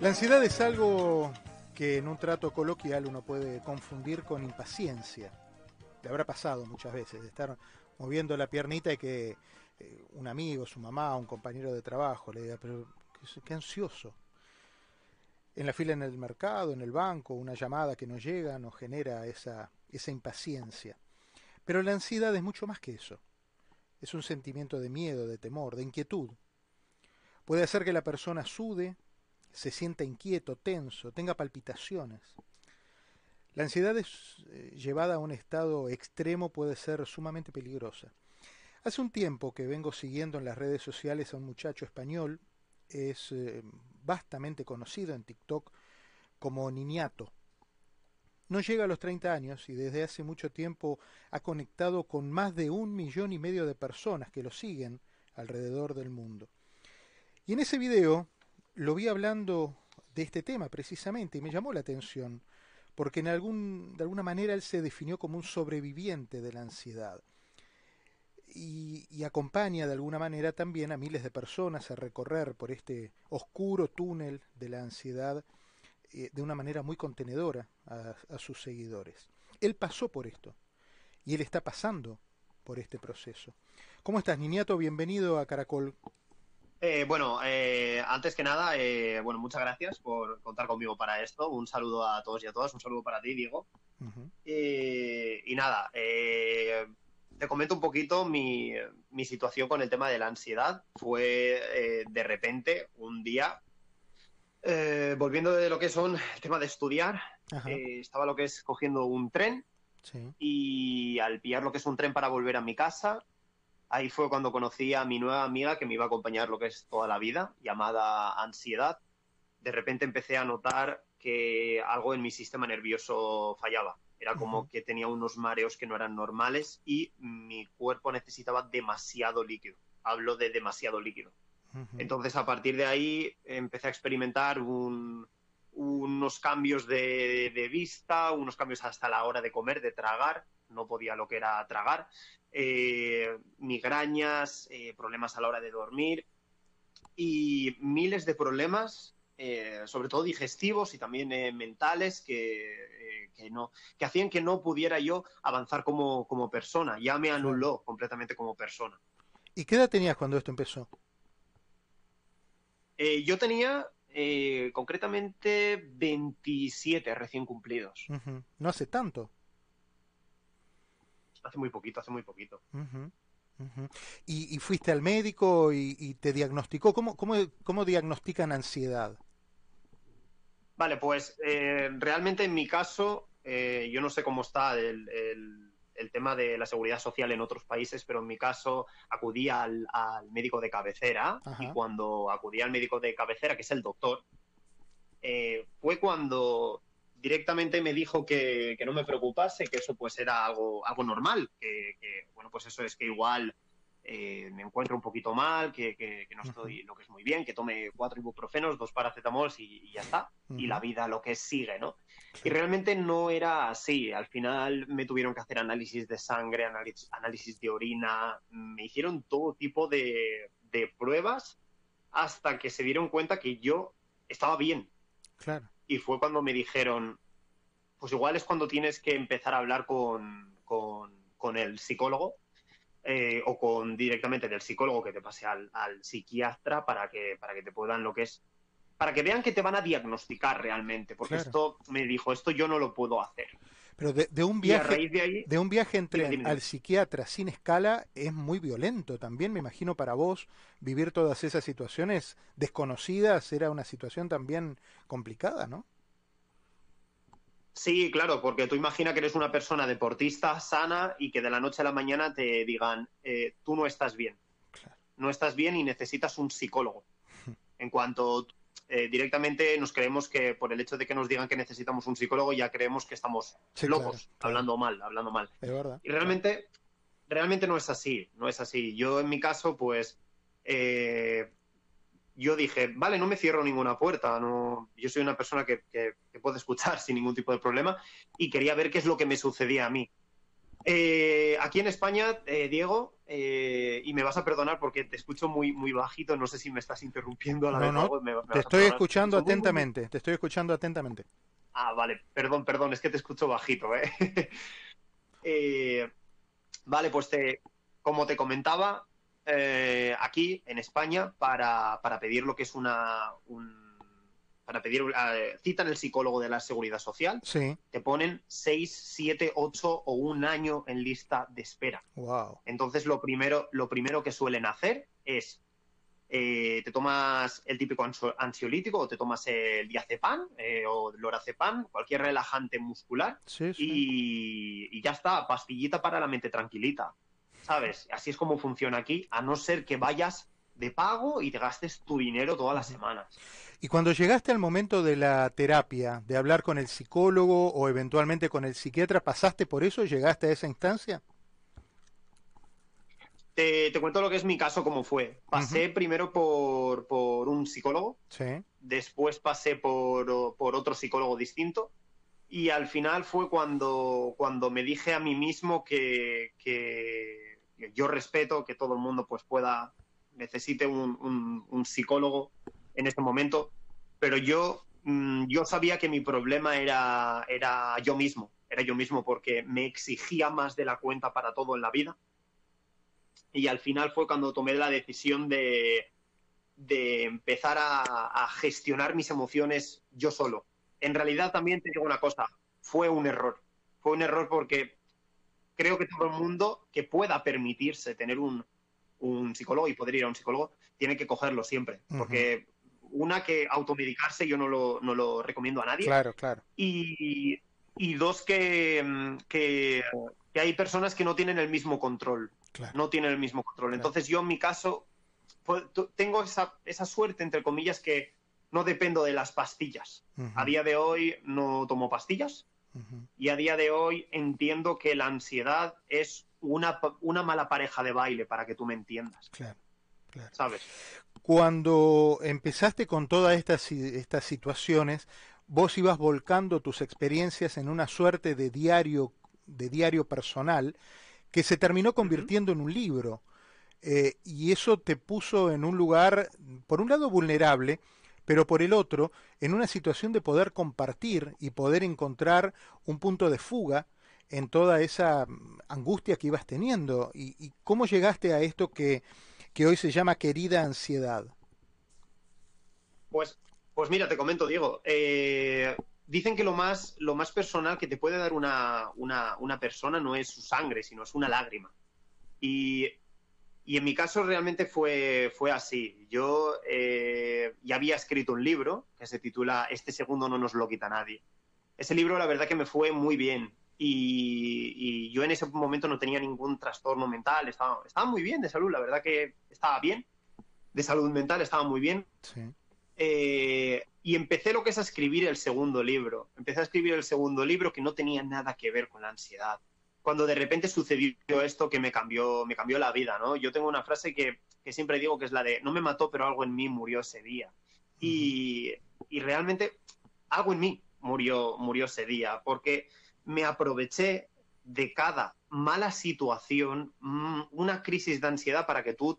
La ansiedad es algo que en un trato coloquial uno puede confundir con impaciencia. Le habrá pasado muchas veces de estar moviendo la piernita y que eh, un amigo, su mamá, un compañero de trabajo le diga, pero qué, ansioso. En la fila en el mercado, en el banco, una llamada que no llega nos genera esa, esa impaciencia. Pero la ansiedad es mucho más que eso. Es un sentimiento de miedo, de temor, de inquietud. Puede hacer que la persona sude, se sienta inquieto, tenso, tenga palpitaciones. La ansiedad eh, llevada a un estado extremo puede ser sumamente peligrosa. Hace un tiempo que vengo siguiendo en las redes sociales a un muchacho español, es eh, vastamente conocido en TikTok como Niñato. No llega a los 30 años y desde hace mucho tiempo ha conectado con más de un millón y medio de personas que lo siguen alrededor del mundo. Y en ese video lo vi hablando de este tema precisamente y me llamó la atención, porque en algún, de alguna manera él se definió como un sobreviviente de la ansiedad. Y, acompaña de alguna manera también a miles de personas a recorrer por este oscuro túnel de la ansiedad eh, de una manera muy contenedora a, a sus seguidores. Él pasó por esto y él está pasando por este proceso. ¿Cómo estás, Niñato? Bienvenido a Caracol. Eh, bueno, eh, antes que nada, eh, bueno, muchas gracias por contar conmigo para esto. Un saludo a todos y a todas, un saludo para ti, Diego. y nada, te comento un poquito mi, situación con el tema de la ansiedad. Fue de repente, un día, volviendo de lo que son el tema de estudiar, estaba lo que es cogiendo un tren y al pillar lo que es un tren para volver a mi casa, Ahí fue cuando conocí a mi nueva amiga que me iba a acompañar lo que es toda la vida, llamada ansiedad. De repente empecé a notar que algo en mi sistema nervioso fallaba. Era como que tenía unos mareos que no eran normales y mi cuerpo necesitaba demasiado líquido. Hablo de demasiado líquido. Entonces, a partir de ahí, empecé a experimentar unos cambios de, de, vista, unos cambios hasta la hora de comer, de tragar. No podía lo que era tragar eh, migrañas, eh, problemas a la hora de dormir y miles de problemas, eh, sobre todo digestivos y también mentales, que, no, que hacían que no pudiera yo avanzar como, como persona. Ya me anuló completamente como persona. ¿Y qué edad tenías cuando esto empezó? yo tenía concretamente 27 recién cumplidos. No hace tanto hace muy poquito, hace muy poquito. ¿Y, fuiste al médico y, te diagnosticó? ¿Cómo, cómo, cómo diagnostican ansiedad? Vale, pues eh, realmente en mi caso, eh, yo no sé cómo está el, tema de la seguridad social en otros países, pero en mi caso acudí al, médico de cabecera y cuando acudí al médico de cabecera, que es el doctor, eh, fue cuando directamente me dijo que, no me preocupase, que eso pues era algo, algo normal, que, bueno, pues eso es que igual eh, me encuentro un poquito mal, que, no estoy lo que es muy bien, que tome cuatro ibuprofenos, dos paracetamols y, ya está. Y la vida lo que sigue, ¿no? Y realmente no era así. Al final me tuvieron que hacer análisis de sangre, análisis, de orina, me hicieron todo tipo de, de pruebas hasta que se dieron cuenta que yo estaba bien. Claro y fue cuando me dijeron, pues igual es cuando tienes que empezar a hablar con, con, el psicólogo eh, o con directamente del psicólogo que te pase al, psiquiatra para que, para que te puedan lo que es, para que vean que te van a diagnosticar realmente, porque esto me dijo, esto yo no lo puedo hacer. Pero de, un viaje, de, un viaje entre al psiquiatra sin escala es muy violento también, me imagino para vos vivir todas esas situaciones desconocidas era una situación también complicada, ¿no? Sí, claro, porque tú imaginas que eres una persona deportista sana y que de la noche a la mañana te digan, eh, tú no estás bien, no estás bien y necesitas un psicólogo. en cuanto eh, directamente nos creemos que por el hecho de que nos digan que necesitamos un psicólogo ya creemos que estamos locos, hablando mal, hablando mal. verdad, y realmente, realmente no es así, no es así. Yo en mi caso, pues, eh, yo dije, vale, no me cierro ninguna puerta, no, yo soy una persona que, que, puede escuchar sin ningún tipo de problema y quería ver qué es lo que me sucedía a mí. Eh, aquí en España, eh, Diego, eh, y me vas a perdonar porque te escucho muy, muy bajito, no sé si me estás interrumpiendo a la no, No, te estoy escuchando atentamente, te estoy escuchando atentamente. Ah, vale, perdón, perdón, es que te escucho bajito, ¿eh? vale, pues te, como te comentaba, aquí en España, para, para, pedir lo que es una, un, para pedir eh, cita en el psicólogo de la seguridad social, te ponen 6, 7, 8 o un año en lista de espera. Wow. Entonces lo primero, lo primero que suelen hacer es eh, te tomas el típico ansiolítico o te tomas el diazepam eh, o el lorazepam, cualquier relajante muscular Y, y, ya está, pastillita para la mente tranquilita, ¿sabes? Así es como funciona aquí, a no ser que vayas de pago y te gastes tu dinero todas las semanas. Y cuando llegaste al momento de la terapia, de hablar con el psicólogo o eventualmente con el psiquiatra, ¿pasaste por eso? ¿Llegaste a esa instancia? Te, cuento lo que es mi caso, cómo fue. Pasé primero por, un psicólogo, sí. después pasé por, otro psicólogo distinto y al final fue cuando, cuando me dije a mí mismo que, yo respeto que todo el mundo pues pueda, necesite un, un psicólogo en este momento, pero yo, mm, yo sabía que mi problema era, era yo mismo, era yo mismo porque me exigía más de la cuenta para todo en la vida. Y al final fue cuando tomé la decisión de, de empezar a, gestionar mis emociones yo solo. En realidad también te digo una cosa, fue un error. Fue un error porque creo que todo el mundo que pueda permitirse tener un, un psicólogo y poder ir a un psicólogo tiene que cogerlo siempre. Una, que automedicarse yo no lo, no lo recomiendo a nadie. Claro, claro. Y, y dos, que, mm, que, hay personas que no tienen el mismo control. No tienen el mismo control. Entonces yo en mi caso pues, tengo esa, esa suerte, entre comillas, que no dependo de las pastillas. A día de hoy no tomo pastillas y a día de hoy entiendo que la ansiedad es una, una mala pareja de baile, para que tú me entiendas. Claro, claro. ¿Sabes? Cuando empezaste con todas estas, estas situaciones, vos ibas volcando tus experiencias en una suerte de diario, de diario personal que se terminó convirtiendo en un libro. Eh, y eso te puso en un lugar, por un lado, vulnerable, pero por el otro, en una situación de poder compartir y poder encontrar un punto de fuga en toda esa angustia que ibas teniendo. y cómo llegaste a esto que que hoy se llama Querida Ansiedad? Pues, pues mira, te comento, Diego. Eh, dicen que lo más, lo más personal que te puede dar una, persona no es su sangre, sino es una lágrima. Y, en mi caso realmente fue, fue así. Yo eh, ya había escrito un libro que se titula Este segundo no nos lo quita nadie. Ese libro la verdad que me fue muy bien. Y, yo en ese momento no tenía ningún trastorno mental, estaba, estaba muy bien de salud, la verdad que estaba bien, de salud mental estaba muy bien. Eh, y empecé lo que es a escribir el segundo libro. Empecé a escribir el segundo libro que no tenía nada que ver con la ansiedad. Cuando de repente sucedió esto que me cambió, me cambió la vida, ¿no? Yo tengo una frase que, que siempre digo que es la de no me mató, pero algo en mí murió ese día. y, y realmente algo en mí murió, murió ese día, porque me aproveché de cada mala situación, mm, una crisis de ansiedad para que tú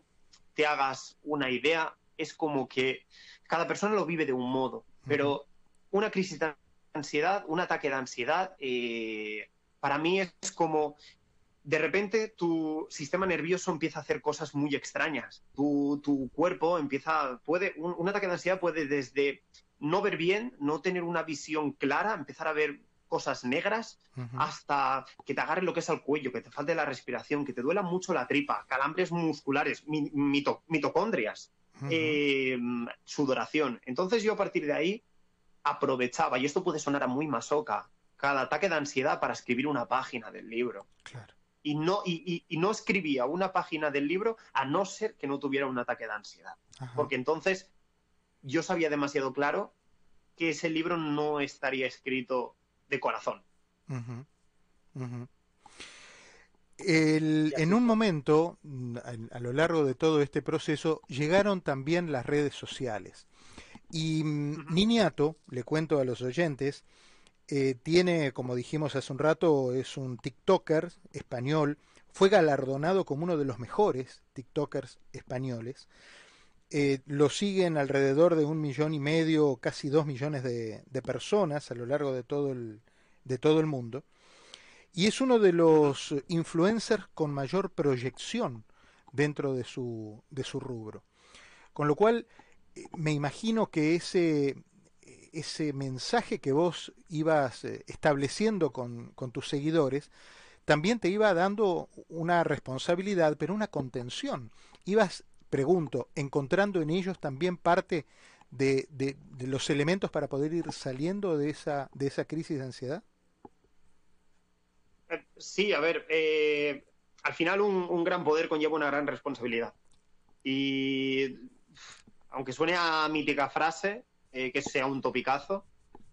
te hagas una idea, es como que cada persona lo vive de un modo, pero una crisis de ansiedad, un ataque de ansiedad, eh, para mí es como de repente tu sistema nervioso empieza a hacer cosas muy extrañas. Tu, cuerpo empieza, puede, un, ataque de ansiedad puede desde no ver bien, no tener una visión clara, empezar a ver cosas negras hasta que te agarre lo que es el cuello, que te falte la respiración, que te duela mucho la tripa, calambres musculares, mitocondrias, eh, sudoración. Entonces yo a partir de ahí aprovechaba, y esto puede sonar a muy masoca, cada ataque de ansiedad para escribir una página del libro. Y no, y, no escribía una página del libro a no ser que no tuviera un ataque de ansiedad. Porque entonces yo sabía demasiado claro que ese libro no estaría escrito de corazón. en un momento, a, lo largo de todo este proceso, llegaron también las redes sociales. Y mm, Niniato, le cuento a los oyentes, eh, tiene, como dijimos hace un rato, es un TikToker español, fue galardonado como uno de los mejores TikTokers españoles. Eh, lo siguen alrededor de un millón y medio, casi dos millones de, personas a lo largo de todo, el, de todo el mundo. Y es uno de los influencers con mayor proyección dentro de su, de su rubro. Con lo cual, eh, me imagino que ese, ese mensaje que vos ibas eh, estableciendo con, tus seguidores, también te iba dando una responsabilidad, pero una contención. Ibas, pregunto, encontrando en ellos también parte de, los elementos para poder ir saliendo de esa, de esa crisis de ansiedad. Eh, sí, a ver, eh, al final un, un gran poder conlleva una gran responsabilidad. Y aunque suene a mítica frase, eh, que sea un topicazo.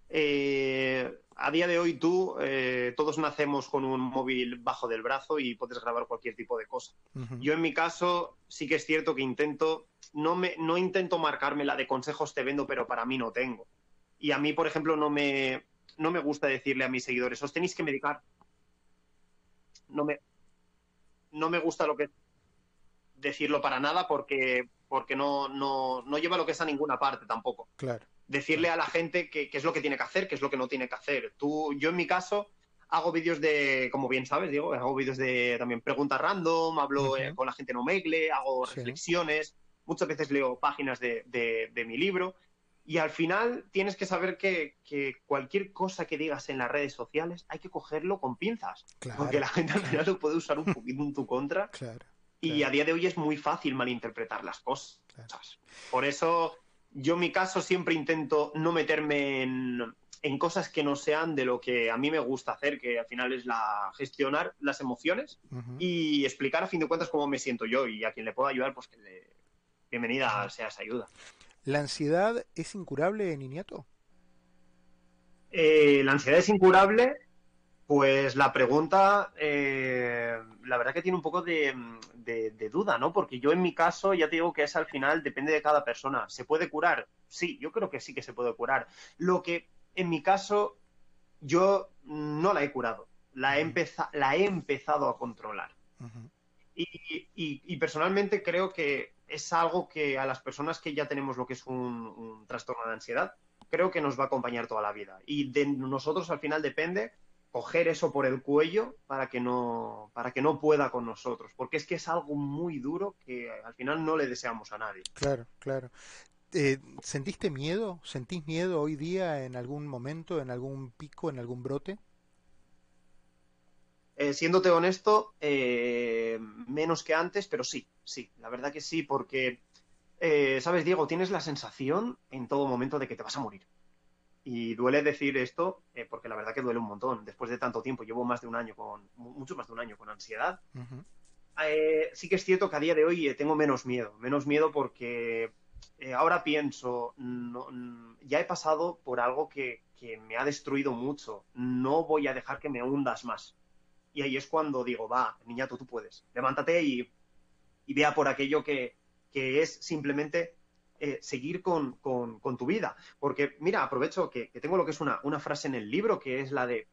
Eh, a día de hoy tú, eh, todos nacemos con un móvil bajo del brazo y puedes grabar cualquier tipo de cosa. Yo en mi caso sí que es cierto que intento, no, me, no intento marcarme la de consejos te vendo, pero para mí no tengo. Y a mí, por ejemplo, no me, no me gusta decirle a mis seguidores, os tenéis que medicar. No me, no me gusta lo que decirlo para nada porque porque no, no, no lleva lo que es a ninguna parte tampoco. Claro. Decirle a la gente qué es lo que tiene que hacer, qué es lo que no tiene que hacer. Tú, yo en mi caso hago vídeos de, como bien sabes, digo, hago vídeos de también preguntas random, hablo eh, con la gente no Omegle, hago reflexiones, muchas veces leo páginas de, de, mi libro. Y al final tienes que saber que, que, cualquier cosa que digas en las redes sociales hay que cogerlo con pinzas. porque la gente al final lo puede usar un poquito en tu contra. Claro. Y a día de hoy es muy fácil malinterpretar las cosas. Por eso yo en mi caso siempre intento no meterme en, cosas que no sean de lo que a mí me gusta hacer, que al final es la gestionar las emociones y explicar a fin de cuentas cómo me siento yo y a quien le pueda ayudar, pues que le... bienvenida sea esa ayuda. ¿La ansiedad es incurable, Niñato? Eh, la ansiedad es incurable pues la pregunta, eh, la verdad que tiene un poco de, duda, ¿no? Porque yo en mi caso ya te digo que es al final, depende de cada persona. ¿Se puede curar? Sí, yo creo que sí que se puede curar. Lo que en mi caso yo no la he curado, la he, la he empezado a controlar. y, personalmente creo que es algo que a las personas que ya tenemos lo que es un trastorno de ansiedad, creo que nos va a acompañar toda la vida. Y de nosotros al final depende coger eso por el cuello para que no para que no pueda con nosotros porque es que es algo muy duro que al final no le deseamos a nadie claro claro eh, ¿Sentiste miedo? ¿Sentís miedo hoy día en algún momento, en algún pico, en algún brote? Eh, siéndote honesto, eh, menos que antes, pero sí, sí, la verdad que sí, porque, sabes, Diego, tienes la sensación en todo momento de que te vas a morir. Y duele decir esto, eh, porque la verdad que duele un montón. Después de tanto tiempo, llevo más de un año con, mucho más de un año con ansiedad. Eh, sí que es cierto que a día de hoy eh, tengo menos miedo, menos miedo porque ahora pienso, ya he pasado por algo que, me ha destruido mucho, no voy a dejar que me hundas más. Y ahí es cuando digo, va, niñato, tú puedes, levántate y, y vea por aquello que, que es simplemente eh, seguir con, tu vida. Porque, mira, aprovecho que, tengo lo que es una, frase en el libro, que es la de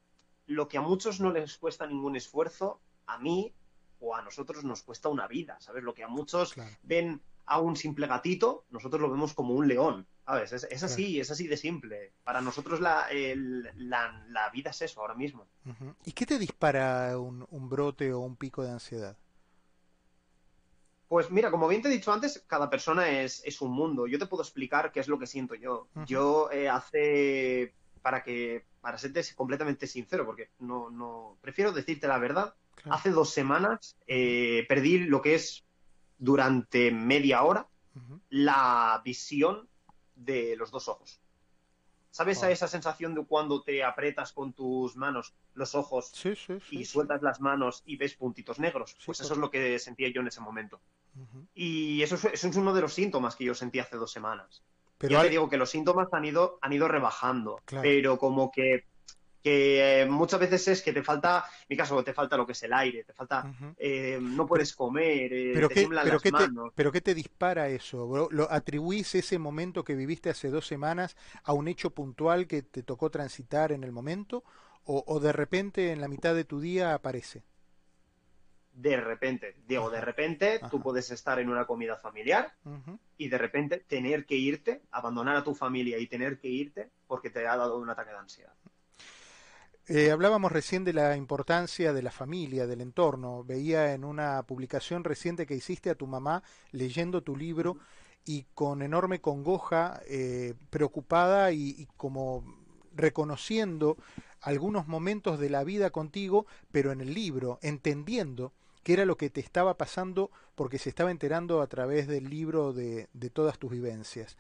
lo que a muchos no les cuesta ningún esfuerzo, a mí o a nosotros nos cuesta una vida, ¿sabes? Lo que a muchos ven a un simple gatito, nosotros lo vemos como un león, ¿sabes? Es, así, es así de simple. Para nosotros la, la, vida es eso ahora mismo. ¿Y qué te dispara un, un brote o un pico de ansiedad? Pues mira, como bien te he dicho antes, cada persona es, un mundo. Yo te puedo explicar qué es lo que siento yo. Yo eh, hace, para que, para serte completamente sincero, porque no, no, prefiero decirte la verdad, hace dos semanas eh, perdí lo que es durante media hora la visión de los dos ojos. ¿Sabes esa sensación de cuando te apretas con tus manos los ojos y sueltas las manos y ves puntitos negros? Pues eso es lo que sentía yo en ese momento. Y eso es, uno de los síntomas que yo sentí hace dos semanas. Pero ya te digo que los síntomas han ido, han ido rebajando, pero como que que eh, muchas veces es que te falta, en mi caso, te falta lo que es el aire, te falta, eh, no puedes comer, eh, ¿Pero te qué, tiemblan pero las qué te, manos. pero qué te dispara eso? ¿Lo atribuís ese momento que viviste hace dos semanas a un hecho puntual que te tocó transitar en el momento? ¿O, o de repente en la mitad de tu día aparece? De repente, digo, de repente tú puedes estar en una comida familiar y de repente tener que irte, abandonar a tu familia y tener que irte porque te ha dado un ataque de ansiedad. Eh, hablábamos recién de la importancia de la familia, del entorno. Veía en una publicación reciente que hiciste a tu mamá leyendo tu libro y con enorme congoja, eh, preocupada y, y como reconociendo algunos momentos de la vida contigo, pero en el libro, entendiendo qué era lo que te estaba pasando porque se estaba enterando a través del libro de, de todas tus vivencias.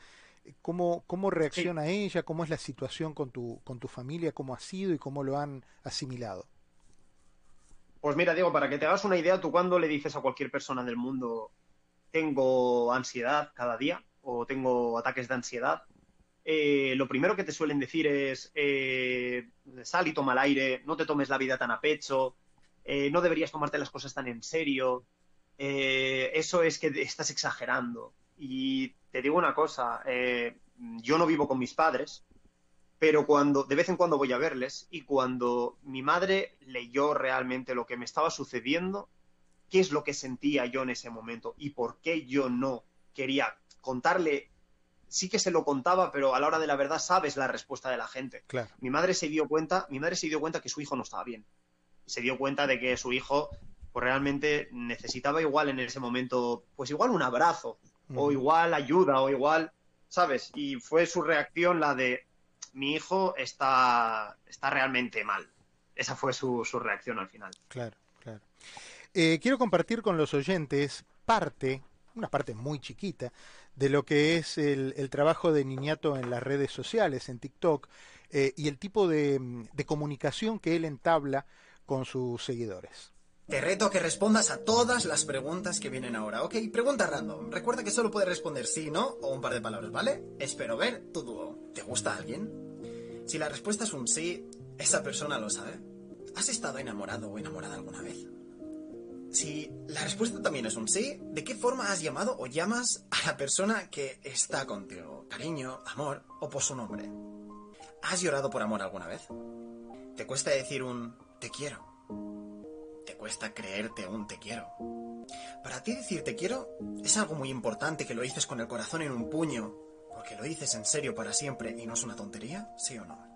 ¿Cómo, cómo reacciona sí. ella? ¿Cómo es la situación con tu, con tu familia? ¿Cómo ha sido y cómo lo han asimilado? Pues mira, Diego, para que te hagas una idea, tú cuando le dices a cualquier persona del mundo tengo ansiedad cada día o tengo ataques de ansiedad, eh, lo primero que te suelen decir es eh, sal y toma el aire, no te tomes la vida tan a pecho, eh, no deberías tomarte las cosas tan en serio, eh, eso es que estás exagerando. Y te digo una cosa, eh, yo no vivo con mis padres, pero cuando de vez en cuando voy a verles y cuando mi madre leyó realmente lo que me estaba sucediendo, qué es lo que sentía yo en ese momento y por qué yo no quería contarle sí que se lo contaba, pero a la hora de la verdad sabes la respuesta de la gente. Claro. Mi madre se dio cuenta, mi madre se dio cuenta que su hijo no estaba bien se dio cuenta de que su hijo pues realmente necesitaba igual en ese momento, pues igual un abrazo, o igual ayuda, o igual, ¿sabes? Y fue su reacción la de, mi hijo está, está realmente mal. Esa fue su, su reacción al final. Claro, claro. Eh, quiero compartir con los oyentes parte, una parte muy chiquita, de lo que es el, el trabajo de Niñato en las redes sociales, en TikTok, eh, y el tipo de, de comunicación que él entabla con sus seguidores. Te reto a que respondas a todas las preguntas que vienen ahora, ¿ok? Pregunta random. Recuerda que solo puedes responder sí, no o un par de palabras, ¿vale? Espero ver tu dúo. ¿Te gusta alguien? Si la respuesta es un sí, esa persona lo sabe. ¿Has estado enamorado o enamorada alguna vez? Si la respuesta también es un sí, ¿de qué forma has llamado o llamas a la persona que está contigo? Cariño, amor o por su nombre. ¿Has llorado por amor alguna vez? ¿Te cuesta decir un te quiero? ¿Te cuesta creerte un te quiero? Para ti decir te quiero es algo muy importante que lo dices con el corazón en un puño, porque lo dices en serio para siempre y no es una tontería, ¿sí o no?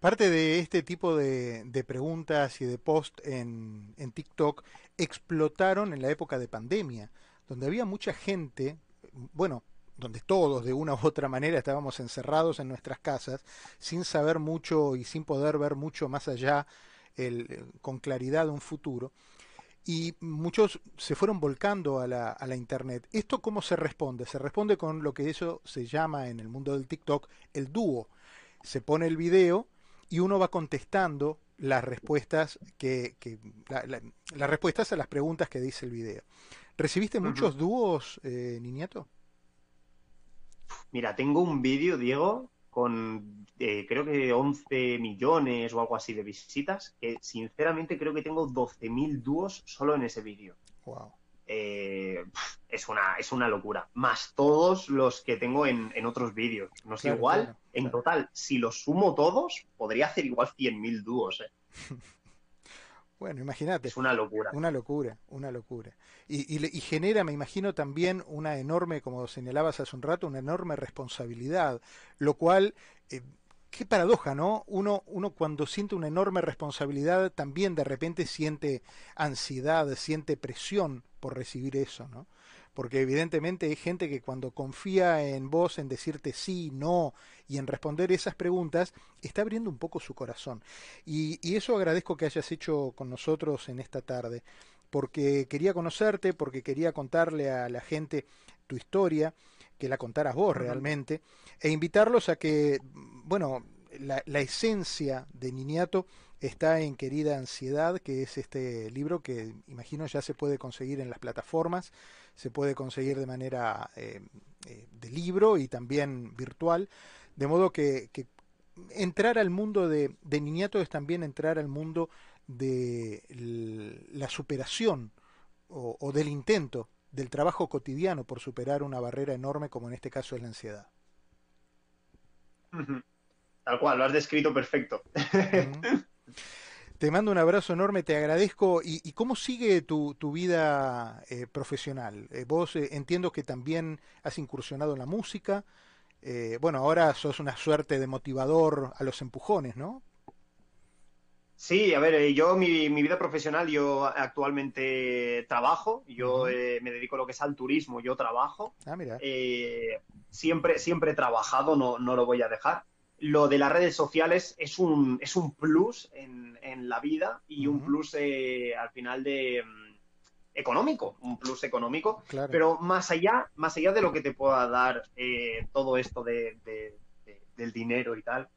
Parte de este tipo de, preguntas y de post en, en TikTok explotaron en la época de pandemia, donde había mucha gente, bueno, donde todos de una u otra manera estábamos encerrados en nuestras casas, sin saber mucho y sin poder ver mucho más allá el, con claridad un futuro. Y muchos se fueron volcando a la, a la Internet. ¿Esto cómo se responde? Se responde con lo que eso se llama en el mundo del TikTok el dúo. Se pone el video y uno va contestando las respuestas que, que la, la, las respuestas a las preguntas que dice el video. ¿Recibiste uh -huh. muchos dúos, eh, Niñato? Mira, tengo un vídeo, Diego, con eh, creo que 11 millones o algo así de visitas, que sinceramente creo que tengo 12.000 dúos solo en ese vídeo. Wow. Eh, es, una, es una locura. Más todos los que tengo en, en otros vídeos. No sé, claro, igual, claro, en claro. total, si los sumo todos, podría hacer igual 100.000 dúos. ¿eh? Bueno, imagínate. Es una locura. Una locura, una locura. Y, y, y, genera, me imagino, también una enorme, como señalabas hace un rato, una enorme responsabilidad, lo cual, eh, qué paradoja, ¿no? Uno, uno cuando siente una enorme responsabilidad también de repente siente ansiedad, siente presión por recibir eso, ¿no? Porque evidentemente hay gente que cuando confía en vos, en decirte sí, no y en responder esas preguntas, está abriendo un poco su corazón. Y, y eso agradezco que hayas hecho con nosotros en esta tarde, porque quería conocerte, porque quería contarle a la gente tu historia, que la contaras vos realmente, e invitarlos a que, bueno, la, la esencia de Niñato está en Querida Ansiedad, que es este libro que imagino ya se puede conseguir en las plataformas, se puede conseguir de manera eh, eh, de libro y también virtual, de modo que, que, entrar al mundo de, de Niñato es también entrar al mundo de la superación o, del intento del trabajo cotidiano por superar una barrera enorme como en este caso es la ansiedad. Tal cual, lo has descrito perfecto. Te mando un abrazo enorme, te agradezco. ¿Y, cómo sigue tu, vida eh, profesional? Eh, vos eh, entiendo que también has incursionado en la música. bueno, ahora sos una suerte de motivador a los empujones, ¿no? Sí, a ver, yo mi, vida profesional, yo actualmente trabajo, yo me dedico a lo que es al turismo, yo trabajo. Ah, mira. siempre, siempre he trabajado, no, no lo voy a dejar lo de las redes sociales es un, es un plus en, en la vida y un plus eh, al final de mm, económico, un plus económico, pero más allá, más allá de lo que te pueda dar eh, todo esto de, del dinero y tal,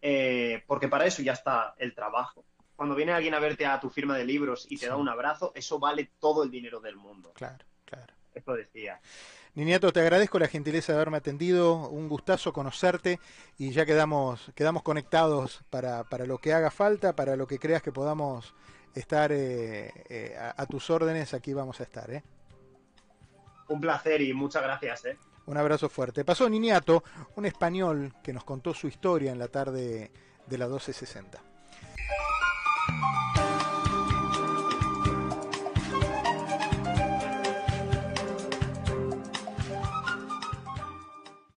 eh, porque para eso ya está el trabajo. Cuando viene alguien a verte a tu firma de libros y te da un abrazo, eso vale todo el dinero del mundo. Claro, claro. Eso decía. Niñato, te agradezco la gentileza de haberme atendido, un gustazo conocerte y ya quedamos, quedamos conectados para, para lo que haga falta, para lo que creas que podamos estar eh, eh, a, tus órdenes, aquí vamos a estar. ¿eh? Un placer y muchas gracias. ¿eh? Un abrazo fuerte. Pasó Niñato, un español que nos contó su historia en la tarde de la 1260.